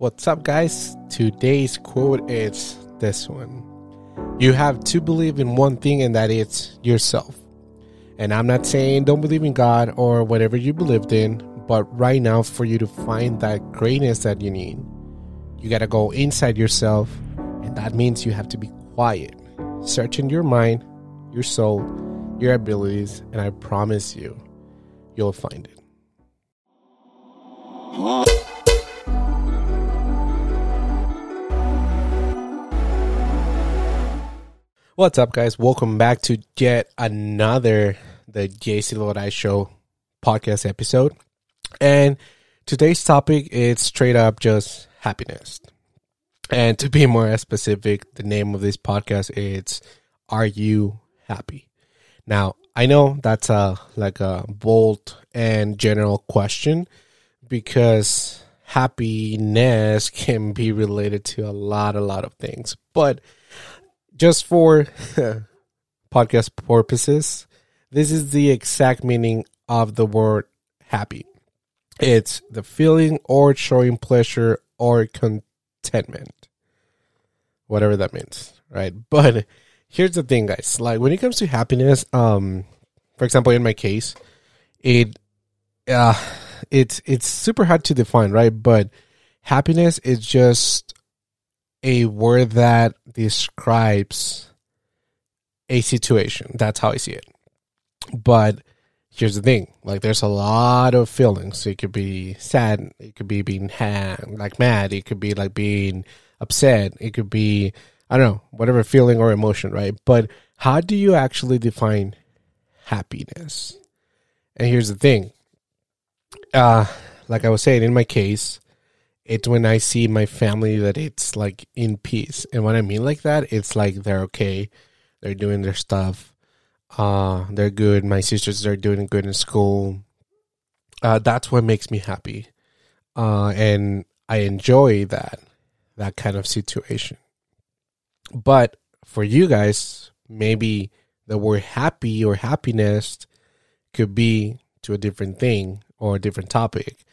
What's up, guys? Today's quote is this one You have to believe in one thing, and that it's yourself. And I'm not saying don't believe in God or whatever you believed in, but right now, for you to find that greatness that you need, you got to go inside yourself, and that means you have to be quiet, search in your mind, your soul, your abilities, and I promise you, you'll find it. What's up, guys? Welcome back to yet another the J Silvadoray Show podcast episode. And today's topic is straight up just happiness. And to be more specific, the name of this podcast is Are You Happy? Now, I know that's a like a bold and general question because happiness can be related to a lot a lot of things. But just for podcast purposes, this is the exact meaning of the word happy. It's the feeling or showing pleasure or contentment. Whatever that means, right? But here's the thing, guys. Like when it comes to happiness, um, for example, in my case, it uh it's it's super hard to define, right? But happiness is just a word that describes a situation. That's how I see it. But here's the thing. Like there's a lot of feelings. It could be sad. It could be being had, like mad. It could be like being upset. It could be i don't know whatever feeling or emotion right? But how do you actually define happiness? And here's the thing. Uh like i was saying in my case it's when I see my family that it's like in peace. And what I mean like that, it's like they're okay. They're doing their stuff. Uh, they're good. My sisters are doing good in school. Uh, that's what makes me happy. Uh, and I enjoy that, that kind of situation. But for you guys, maybe the word happy or happiness could be to a different thing or a different topic.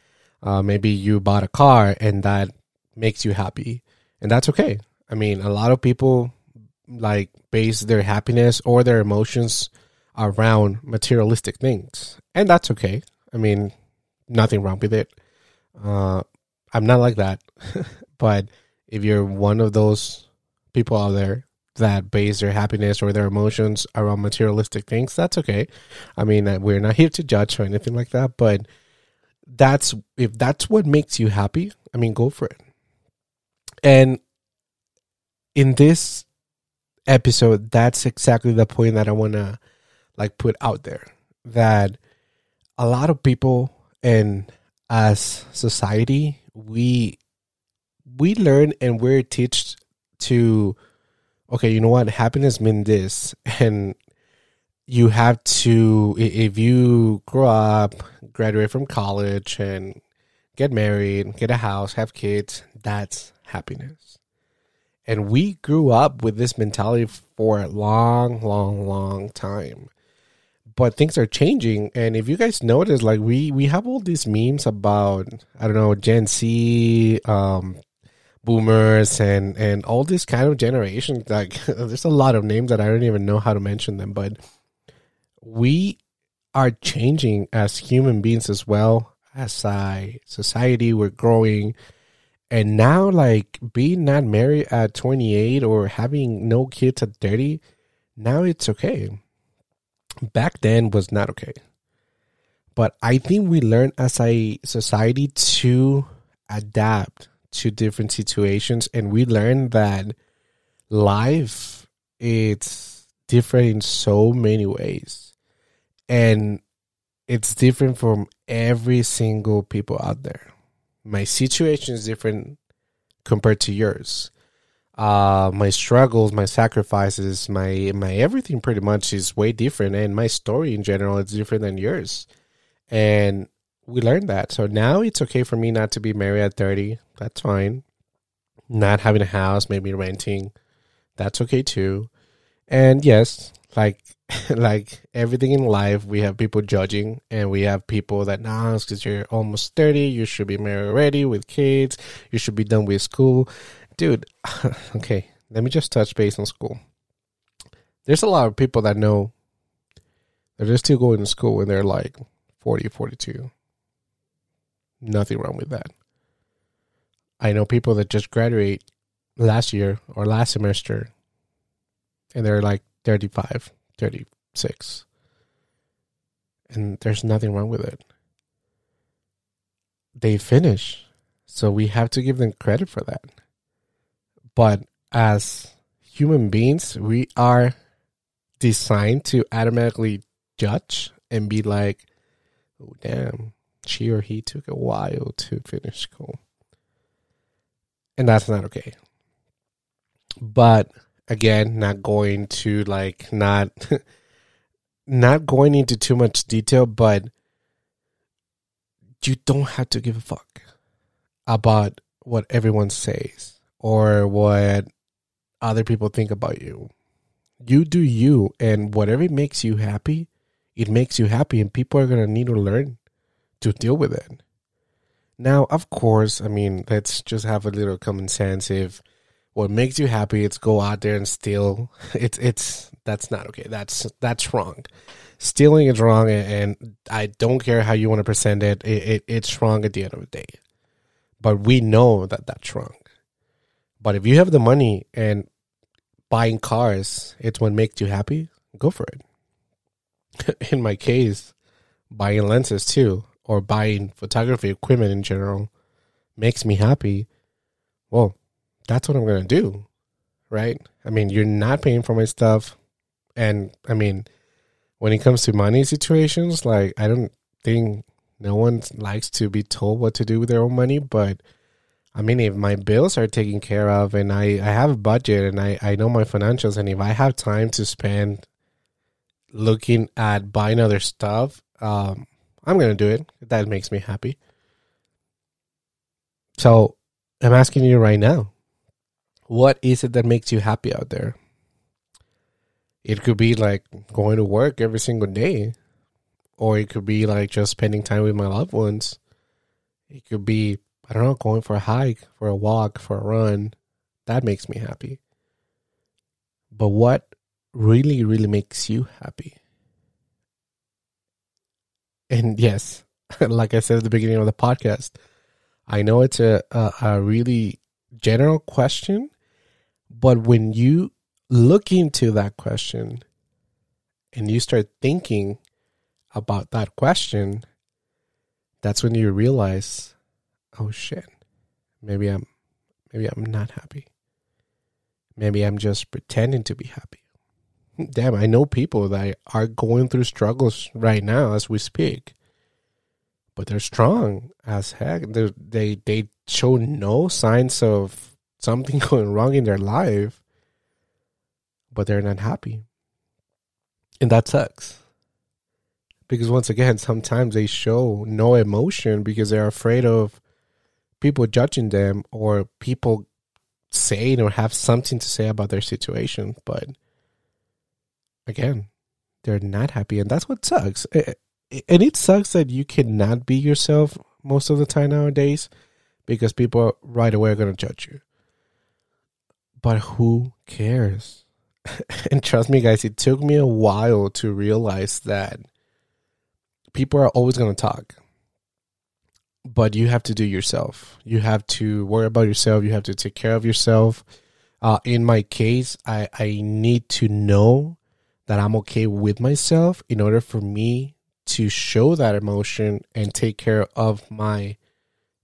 Uh, maybe you bought a car and that makes you happy, and that's okay. I mean, a lot of people like base their happiness or their emotions around materialistic things, and that's okay. I mean, nothing wrong with it. Uh, I'm not like that, but if you're one of those people out there that base their happiness or their emotions around materialistic things, that's okay. I mean, we're not here to judge or anything like that, but that's if that's what makes you happy, I mean, go for it. And in this episode, that's exactly the point that I want to like put out there that a lot of people and as society, we we learn and we're taught to okay, you know what, happiness means this and you have to if you grow up graduate from college and get married get a house have kids that's happiness. And we grew up with this mentality for a long long long time. But things are changing and if you guys notice like we we have all these memes about i don't know gen z um boomers and and all this kind of generations like there's a lot of names that i don't even know how to mention them but we are changing as human beings as well as a society. We're growing. And now, like being not married at 28 or having no kids at 30, now it's okay. Back then was not okay. But I think we learn as a society to adapt to different situations and we learn that life it's different in so many ways and it's different from every single people out there. My situation is different compared to yours. Uh, my struggles, my sacrifices, my my everything pretty much is way different, and my story in general is different than yours. And we learned that. So now it's okay for me not to be married at thirty. That's fine. Not having a house, maybe renting, that's okay too. And yes, like like everything in life we have people judging and we have people that nah because you're almost 30 you should be married already with kids you should be done with school. Dude okay let me just touch base on school. There's a lot of people that know that they're just still going to school when they're like 40 42 nothing wrong with that. I know people that just graduate last year or last semester and they're like 35, 36. And there's nothing wrong with it. They finish. So we have to give them credit for that. But as human beings, we are designed to automatically judge and be like, oh, damn, she or he took a while to finish school. And that's not okay. But again, not going to like not not going into too much detail, but you don't have to give a fuck about what everyone says or what other people think about you. You do you, and whatever makes you happy, it makes you happy, and people are gonna need to learn to deal with it. Now, of course, I mean, let's just have a little common sense. If what makes you happy it's go out there and steal. It's it's that's not okay. That's that's wrong. Stealing is wrong and i don't care how you want to present it, it, it it's wrong at the end of the day. But we know that that's wrong. But if you have the money and buying cars it's what makes you happy go for it. In my case buying lenses too or buying photography equipment in general makes me happy. Well that's what I'm going to do. Right? I mean, you're not paying for my stuff. And I mean, when it comes to money situations, like, I don't think no one likes to be told what to do with their own money. But I mean, if my bills are taken care of and I, I have a budget and I, I know my financials, and if I have time to spend looking at buying other stuff, um, I'm going to do it. That makes me happy. So I'm asking you right now what is it that makes you happy out there? It could be like going to work every single day, or it could be like just spending time with my loved ones. It could be, I don't know, going for a hike, for a walk, for a run. That makes me happy. But what really, really makes you happy? And yes, like I said at the beginning of the podcast, I know it's a, a, a really general question, but when you look into that question and you start thinking about that question, that's when you realize, oh shit, maybe I'm maybe I'm not happy. Maybe I'm just pretending to be happy. Damn, I know people that are going through struggles right now as we speak. But they're strong as heck. They're, they they show no signs of something going wrong in their life, but they're not happy. And that sucks. Because once again, sometimes they show no emotion because they're afraid of people judging them or people saying or have something to say about their situation. But again, they're not happy. And that's what sucks. And it sucks that you cannot be yourself most of the time nowadays because people right away are going to judge you. But who cares? and trust me, guys, it took me a while to realize that people are always going to talk. But you have to do yourself. You have to worry about yourself. You have to take care of yourself. Uh, in my case, I, I need to know that I'm okay with myself in order for me to show that emotion and take care of my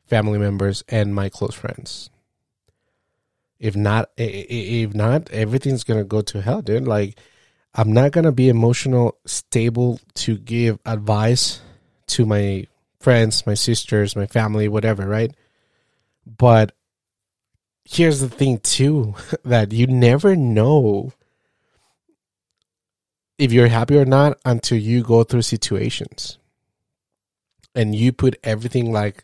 family members and my close friends. If not, if not, everything's gonna go to hell, dude. Like, I'm not gonna be emotional stable to give advice to my friends, my sisters, my family, whatever, right? But here's the thing too that you never know if you're happy or not until you go through situations and you put everything like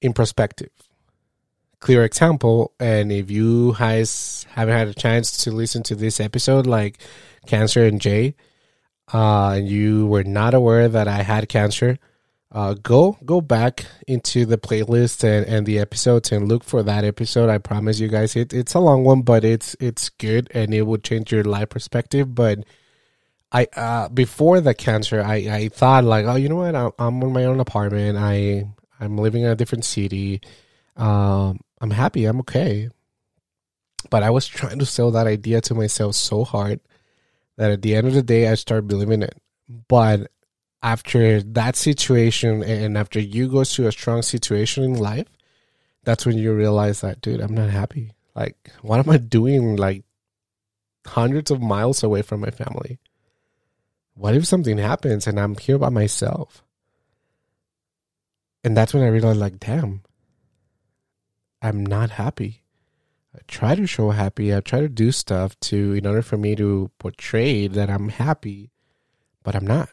in perspective clear example. And if you guys haven't had a chance to listen to this episode, like Cancer and Jay, uh, and you were not aware that I had cancer, uh, go go back into the playlist and, and the episodes and look for that episode. I promise you guys, it, it's a long one, but it's it's good and it will change your life perspective. But I uh, before the cancer, I, I thought like, oh, you know what? I'm, I'm in my own apartment. I I'm living in a different city. Um, I'm happy. I'm okay. But I was trying to sell that idea to myself so hard that at the end of the day, I started believing it. But after that situation and after you go through a strong situation in life, that's when you realize that, dude, I'm not happy. Like, what am I doing like hundreds of miles away from my family? What if something happens and I'm here by myself? And that's when I realized, like, damn, I'm not happy. I try to show happy. I try to do stuff to in order for me to portray that I'm happy, but I'm not.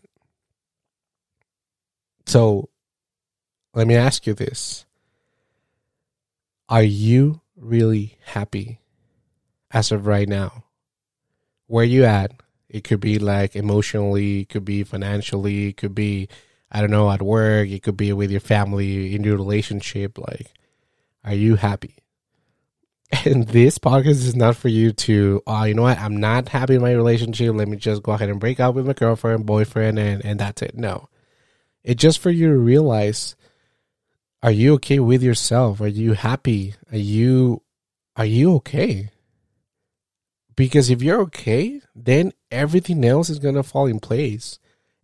So let me ask you this. Are you really happy as of right now? Where you at? It could be like emotionally, it could be financially, it could be I don't know, at work, it could be with your family, in your relationship, like are you happy? And this podcast is not for you to, oh, you know what? I'm not happy in my relationship. Let me just go ahead and break up with my girlfriend, boyfriend, and, and that's it. No. It's just for you to realize are you okay with yourself? Are you happy? Are you are you okay? Because if you're okay, then everything else is going to fall in place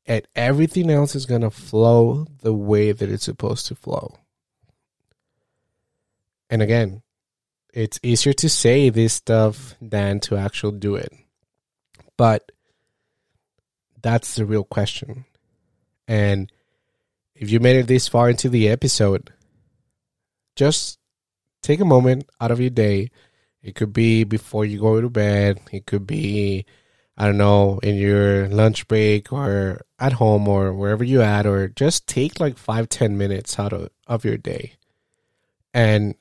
and everything else is going to flow the way that it's supposed to flow. And again, it's easier to say this stuff than to actually do it. But that's the real question. And if you made it this far into the episode, just take a moment out of your day. It could be before you go to bed. It could be, I don't know, in your lunch break or at home or wherever you at, or just take like five, ten minutes out of, of your day and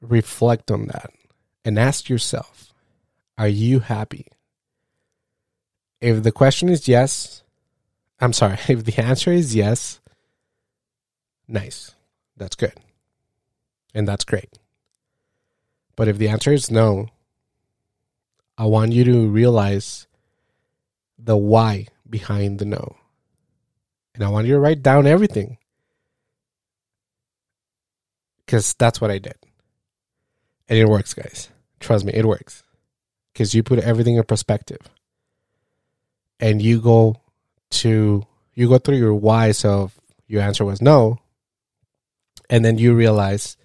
reflect on that and ask yourself, are you happy? If the question is yes, I'm sorry, if the answer is yes, nice. That's good. And that's great. But if the answer is no, I want you to realize the why behind the no. And I want you to write down everything. Because that's what I did. And it works, guys. Trust me, it works. Because you put everything in perspective. And you go to, you go through your whys of your answer was no. And then you realize,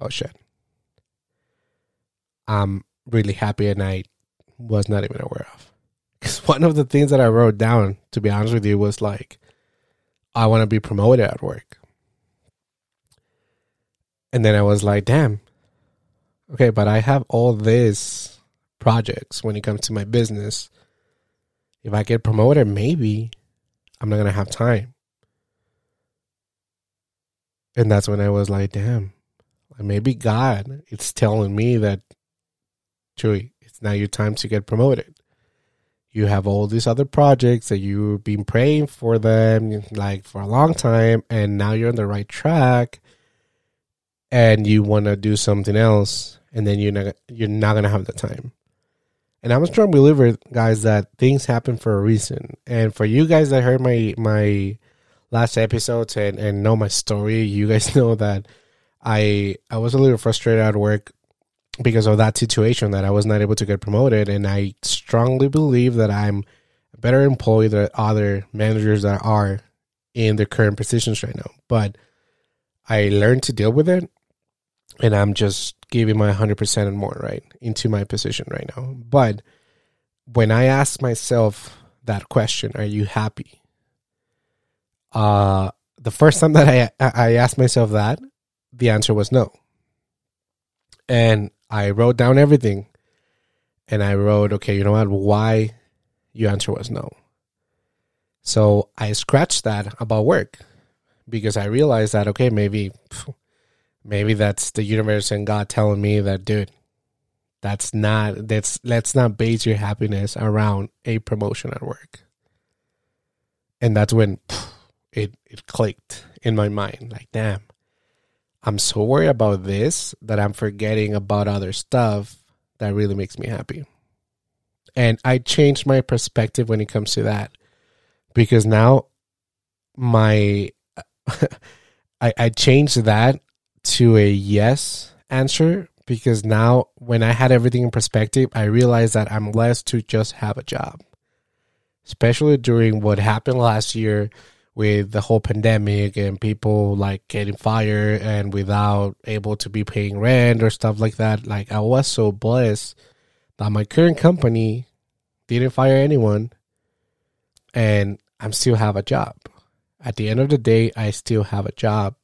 oh shit. I'm really happy and I was not even aware of. Because one of the things that I wrote down, to be honest with you, was like, I want to be promoted at work. And then I was like, damn, okay, but I have all these projects when it comes to my business. If I get promoted, maybe I'm not going to have time. And that's when I was like, damn, maybe God is telling me that, Chewy, it's now your time to get promoted. You have all these other projects that you've been praying for them like for a long time, and now you're on the right track and you want to do something else, and then you're not you're not gonna have the time. And I'm a strong believer, guys, that things happen for a reason. And for you guys that heard my my last episodes and, and know my story, you guys know that I I was a little frustrated at work because of that situation that I was not able to get promoted. And I strongly believe that I'm a better employee than other managers that are in their current positions right now. But I learned to deal with it and I'm just giving my 100% and more, right, into my position right now. But when I ask myself that question, are you happy? Uh, the first time that I, I asked myself that, the answer was no. And I wrote down everything and I wrote, okay, you know what? Why your answer was no. So I scratched that about work because I realized that, okay, maybe maybe that's the universe and God telling me that, dude, that's not that's let's not base your happiness around a promotion at work. And that's when pff, it it clicked in my mind. Like, damn, I'm so worried about this that I'm forgetting about other stuff that really makes me happy. And I changed my perspective when it comes to that because now my I, I changed that to a yes answer because now when I had everything in perspective, I realized that I'm blessed to just have a job. Especially during what happened last year with the whole pandemic and people like getting fired and without able to be paying rent or stuff like that. Like I was so blessed that my current company didn't fire anyone and I'm still have a job. At the end of the day, I still have a job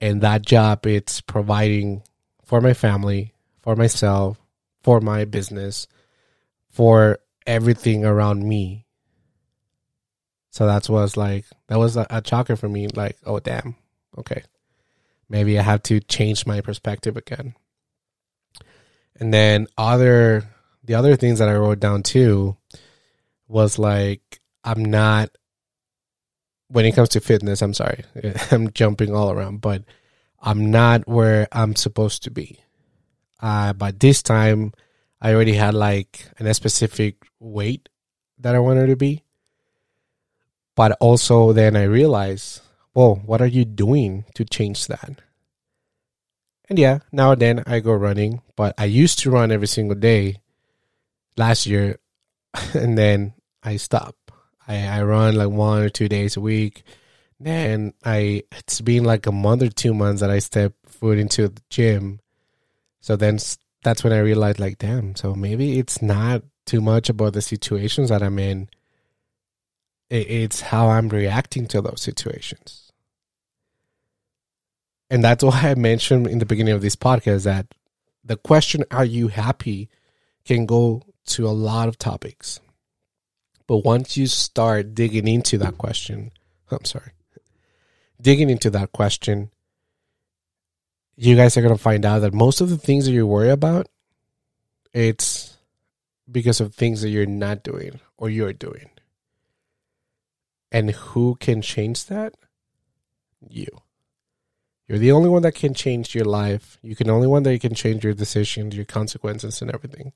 and that job it's providing for my family, for myself, for my business, for everything around me. So that was like that was a, a shocker for me. Like, oh damn, okay, maybe I have to change my perspective again. And then other the other things that I wrote down too was like I'm not when it comes to fitness, I'm sorry. I'm jumping all around, but I'm not where I'm supposed to be. Uh, but this time, I already had like a specific weight that I wanted to be. But also, then I realized, well, what are you doing to change that? And yeah, now then I go running, but I used to run every single day last year, and then I stopped. I, I run like one or two days a week. And I it's been like a month or two months that I step foot into the gym. So then that's when I realized like damn, so maybe it's not too much about the situations that I'm in. It's how I'm reacting to those situations. And that's why I mentioned in the beginning of this podcast that the question, are you happy, can go to a lot of topics. But once you start digging into that question, oh, I'm sorry, digging into that question, you guys are going to find out that most of the things that you worry about, it's because of things that you're not doing or you're doing. And who can change that? You. You're the only one that can change your life. You can only one that you can change your decisions, your consequences, and everything.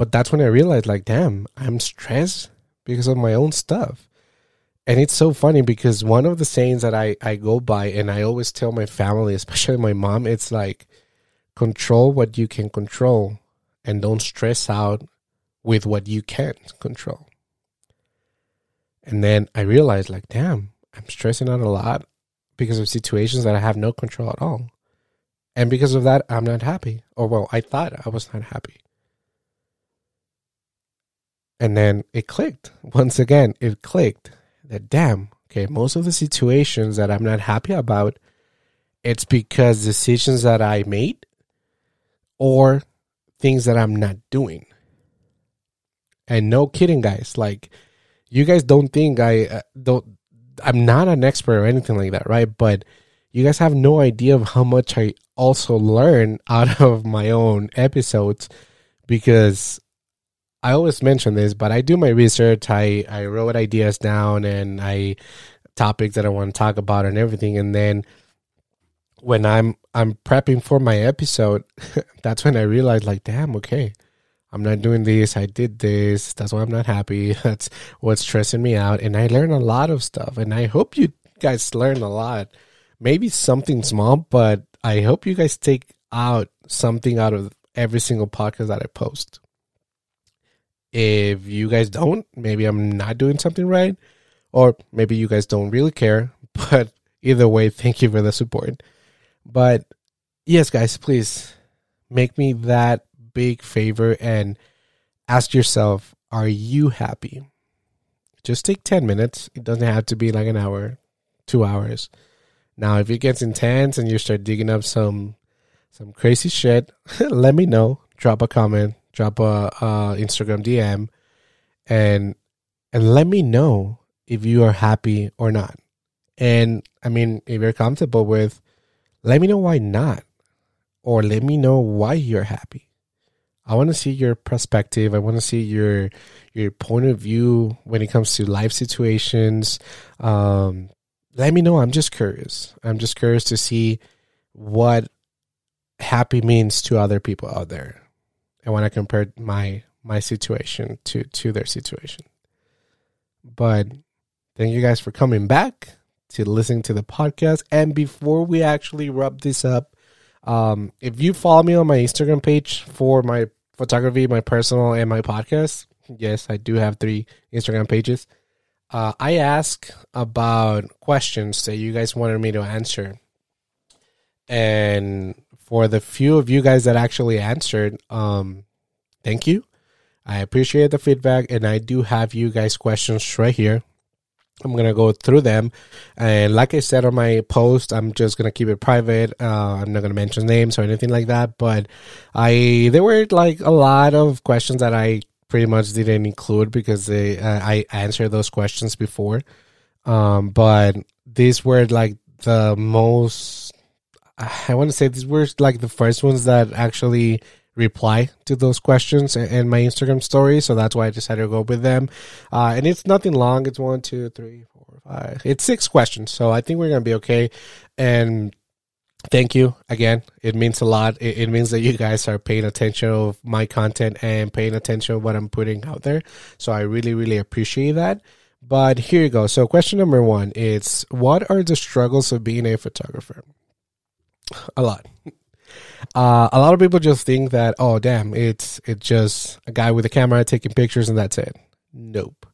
But that's when I realized, like, damn, I'm stressed because of my own stuff. And it's so funny because one of the sayings that I, I go by and I always tell my family, especially my mom, it's like control what you can control and don't stress out with what you can't control. And then I realized, like, damn, I'm stressing out a lot because of situations that I have no control at all. And because of that, I'm not happy. Or, well, I thought I was not happy. And then it clicked. Once again, it clicked that damn, okay, most of the situations that I'm not happy about, it's because decisions that I made or things that I'm not doing. And no kidding, guys. Like, you guys don't think I uh, don't. I'm not an expert or anything like that, right? But you guys have no idea of how much I also learn out of my own episodes because I always mention this, but I do my research. I, I wrote ideas down and I topics that I want to talk about and everything. And then when I'm I'm prepping for my episode, that's when I realized like, damn, okay, I'm not doing this. I did this. That's why I'm not happy. That's what's stressing me out. And I learned a lot of stuff. And I hope you guys learn a lot. Maybe something small, but I hope you guys take out something out of every single podcast that I post. If you guys don't, maybe I'm not doing something right, or maybe you guys don't really care. But either way, thank you for the support. But yes, guys, please make me that big favor and ask yourself, are you happy? Just take 10 minutes. It doesn't have to be like an hour, two hours. Now, if it gets intense and you start digging up some some crazy shit, let me know. Drop a comment drop a, a Instagram DM, and and let me know if you are happy or not. And I mean, if you're comfortable with, let me know why not, or let me know why you're happy. I want to see your perspective. I want to see your your point of view when it comes to life situations. Um, let me know. I'm just curious. I'm just curious to see what happy means to other people out there. And when I compare my my situation to to their situation. But thank you guys for coming back to listening to the podcast. And before we actually wrap this up, um, if you follow me on my Instagram page for my photography, my personal, and my podcast. Yes, I do have three Instagram pages. Uh, I ask about questions that you guys wanted me to answer. And for the few of you guys that actually answered, um, thank you. I appreciate the feedback, and I do have you guys questions right here. I'm gonna go through them, and like I said on my post, I'm just gonna keep it private. Uh, I'm not gonna mention names or anything like that. But I there were like a lot of questions that I pretty much didn't include because they, uh, I answered those questions before. Um, but these were like the most. I want to say these were like the first ones that actually reply to those questions in my Instagram story. So that's why I decided to go with them. Uh, and it's nothing long. It's one, two, three, four, five. It's six questions. So I think we're going to be okay. And thank you again. It means a lot. It, it, means that you guys are paying attention of my content and paying attention of what I'm putting out there. So I really, really appreciate that. But here you go. So question number one is what are the struggles of being a photographer? A lot. Uh, a lot of people just think that, oh, damn, it's it's just a guy with a camera taking pictures and that's it. Nope.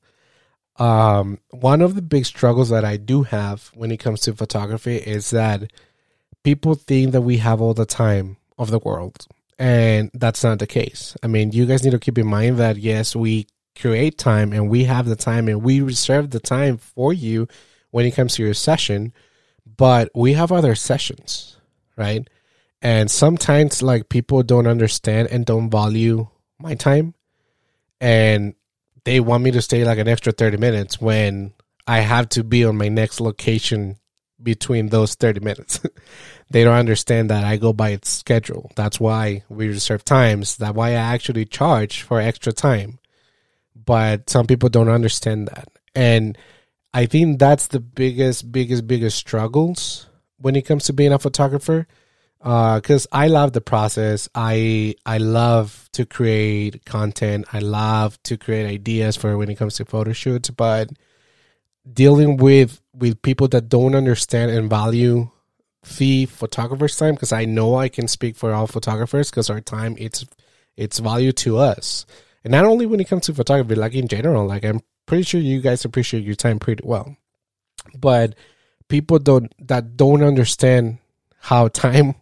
Um, one of the big struggles that I do have when it comes to photography is that people think that we have all the time of the world, and that's not the case. I mean, you guys need to keep in mind that yes, we create time and we have the time and we reserve the time for you when it comes to your session, but we have other sessions, right? And sometimes like people don't understand and don't value my time and they want me to stay like an extra 30 minutes when I have to be on my next location between those 30 minutes. they don't understand that I go by its schedule. That's why we reserve times. That's why I actually charge for extra time. But some people don't understand that. And I think that's the biggest, biggest, biggest struggles when it comes to being a photographer because uh, I love the process. I I love to create content. I love to create ideas for when it comes to photo shoots. But dealing with with people that don't understand and value the photographer's time, because I know I can speak for all photographers, because our time it's it's value to us, and not only when it comes to photography, like in general. Like I'm pretty sure you guys appreciate your time pretty well, but people don't that don't understand how time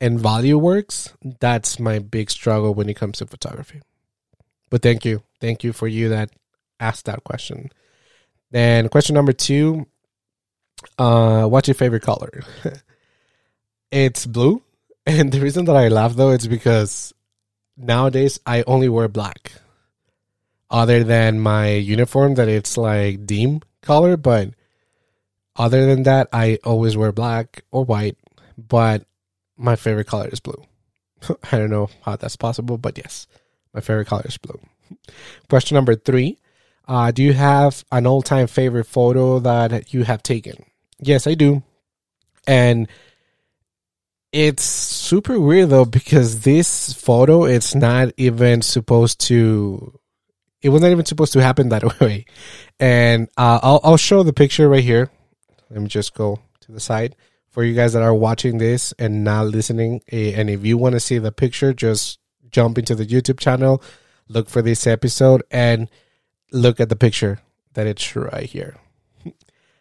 and value works, that's my big struggle when it comes to photography. But thank you. Thank you for you that asked that question. Then question number two, uh, what's your favorite color? it's blue. And the reason that I laugh though is because nowadays I only wear black. Other than my uniform that it's like dim color, but other than that I always wear black or white. But my favorite color is blue. I don't know how that's possible, but yes, my favorite color is blue. Question number three uh, Do you have an all time favorite photo that you have taken? Yes, I do. And it's super weird though because this photo it's not even supposed to it was not even supposed to happen that way and uh, I'll, I'll show the picture right here let me just go to the side for you guys that are watching this and not listening. Eh, and if you want to see the picture, just jump into the YouTube channel, look for this episode, and look at the picture that it's right here.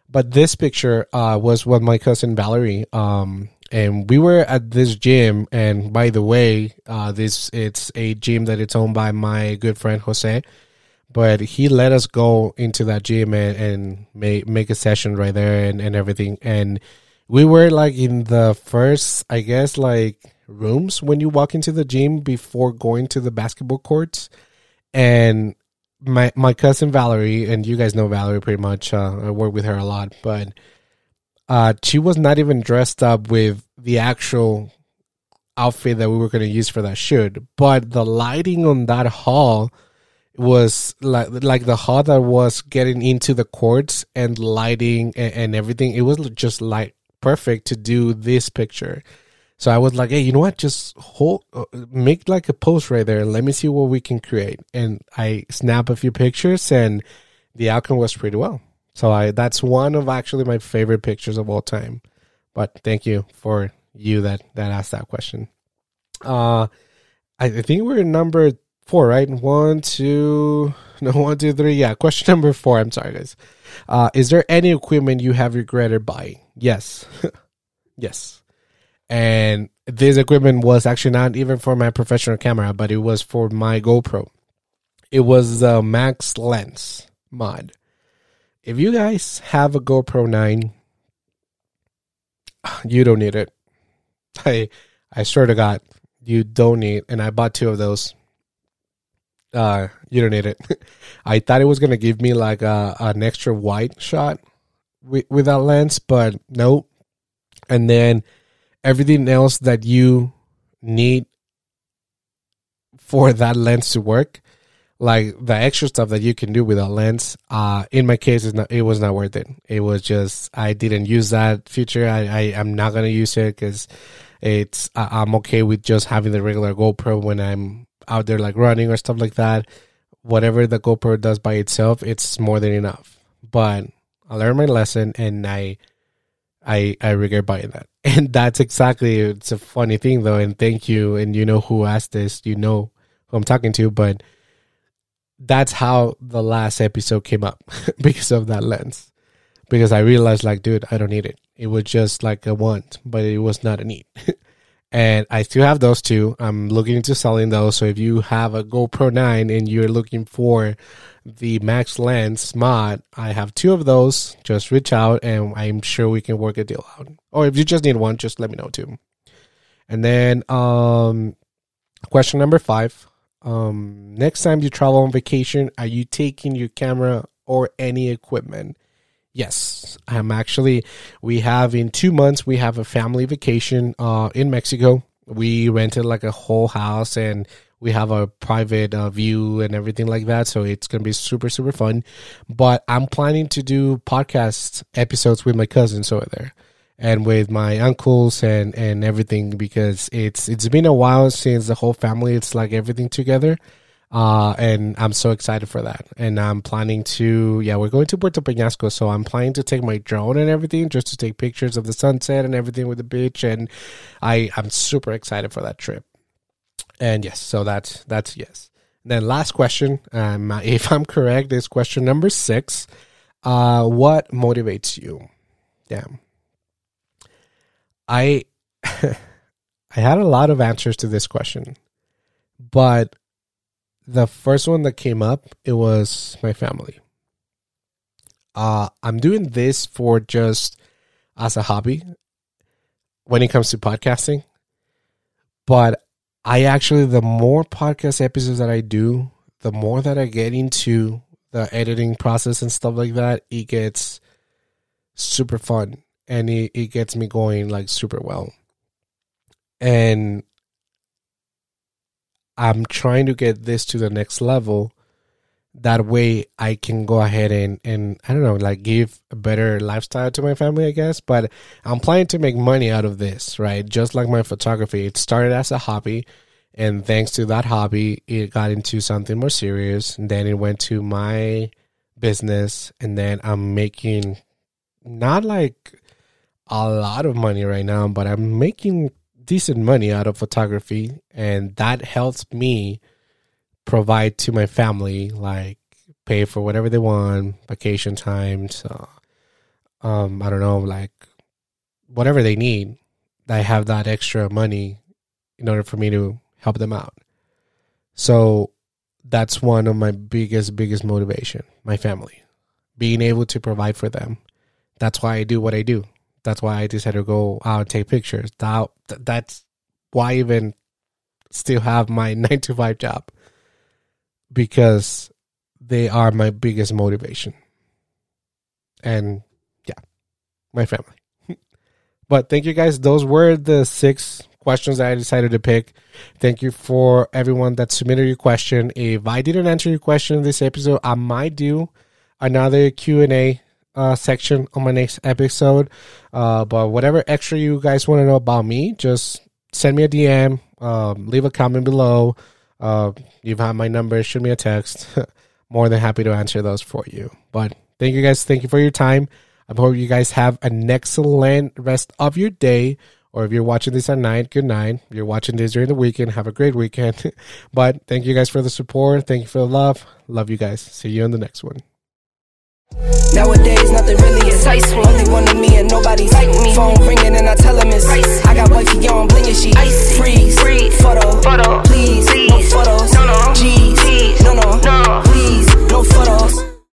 But this picture uh, was with my cousin Valerie. Um, and we were at this gym. And by the way, uh, this it's a gym that it's owned by my good friend Jose. But he let us go into that gym and, and make make a session right there and, and everything. And we were like in the first, I guess, like rooms when you walk into the gym before going to the basketball courts. And my my cousin Valerie, and you guys know Valerie pretty much. Uh, I work with her a lot, but uh, she was not even dressed up with the actual outfit that we were going to use for that shoot. But the lighting on that hall was like like the hall that was getting into the courts and lighting and, and everything. It was just like perfect to do this picture. So I was like, hey, you know what? Just hold, uh, make like a post right there. Let me see what we can create. And I snap a few pictures, and the outcome was pretty well. So I that's one of actually my favorite pictures of all time. But thank you for you that that asked that question. Uh, I, I think we're number four, right? One, two, no, one, two, three. Yeah, question number four. I'm sorry, guys. Uh, is there any equipment you have regretted buying? Yes, yes. And this equipment was actually not even for my professional camera, but it was for my GoPro. It was the Max Lens mod. If you guys have a GoPro 9, you don't need it. I I swear to God, you don't need. And I bought two of those. Uh, you don't need it. I thought it was gonna give me like a an extra wide shot with with that lens, but nope. And then everything else that you need for that lens to work, like the extra stuff that you can do with lens, uh, in my case, not, it was not worth it. It was just I didn't use that feature. I, I am not gonna use it because it's I, I'm okay with just having the regular GoPro when I'm out there like running or stuff like that. Whatever the GoPro does by itself, it's more than enough. But I learned my lesson and I I I regret buying that. And that's exactly it's a funny thing though, and thank you. And you know who asked this, you know who I'm talking to, but that's how the last episode came up because of that lens. Because I realized like, dude, I don't need it. It was just like a want, but it was not a need. and I still have those two. I'm looking into selling those. So if you have a GoPro 9 and you're looking for the Max Lens mod, I have two of those. Just reach out and I'm sure we can work a deal out. Or if you just need one, just let me know too. And then um question number 5. Um next time you travel on vacation, are you taking your camera or any equipment? Yes, I'm actually. We have in two months. We have a family vacation uh, in Mexico. We rented like a whole house and we have a private uh, view and everything like that. So it's gonna be super super fun. But I'm planning to do podcast episodes with my cousins over there and with my uncles and and everything because it's it's been a while since the whole family. It's like everything together. Uh, and I'm so excited for that. And I'm planning to, yeah, we're going to Puerto Peñasco. So I'm planning to take my drone and everything just to take pictures of the sunset and everything with the beach. And I, I'm super excited for that trip. And yes, so that's, that's yes. Then last question, um, if I'm correct, is question number six. Uh, what motivates you? Damn. I, I had a lot of answers to this question, but the first one that came up it was my family. Uh i'm doing this for just as a hobby when it comes to podcasting but i actually the more podcast episodes that i do the more that i get into the editing process and stuff like that it gets super fun and it, it gets me going like super well. And I'm trying to get this to the next level. That way I can go ahead and, and I don't know, like give a better lifestyle to my family, I guess. But I'm planning to make money out of this, right? Just like my photography. It started as a hobby. And thanks to that hobby, it got into something more serious. And then it went to my business. And then I'm making not like a lot of money right now, but I'm making decent money out of photography and that helps me provide to my family like pay for whatever they want vacation times uh, um i don't know like whatever they need i have that extra money in order for me to help them out. So that's one of my biggest biggest motivation my family being able to provide for them. That's why i do what i do that's why I decided to go out and take pictures. That that's why I even still have my nine to five job because they are my biggest motivation. And yeah, my family. But thank you guys. Those were the six questions that I decided to pick. Thank you for everyone that submitted your question. If I didn't answer your question in this episode, I might do another Q and A uh, section on my next episode. Uh, but whatever extra you guys want to know about me, just send me a DM, um, leave a comment below. Uh, you've had my number, shoot me a text. More than happy to answer those for you. But thank you guys. Thank you for your time. I hope you guys have an excellent rest of your day. Or if you're watching this at night, good night. If you're watching this during the weekend, have a great weekend. but thank you guys for the support. Thank you for the love. Love you guys. See you in the next one. Nowadays, nothing really excites me. Only one of me and nobody's like me. Phone ringing and I tell him it's ice. I got wifey on, bling and she ice. Freeze, freeze, photo, photo, please, please, no photos, no, no, G's, G's, no, no, no, please, no photos.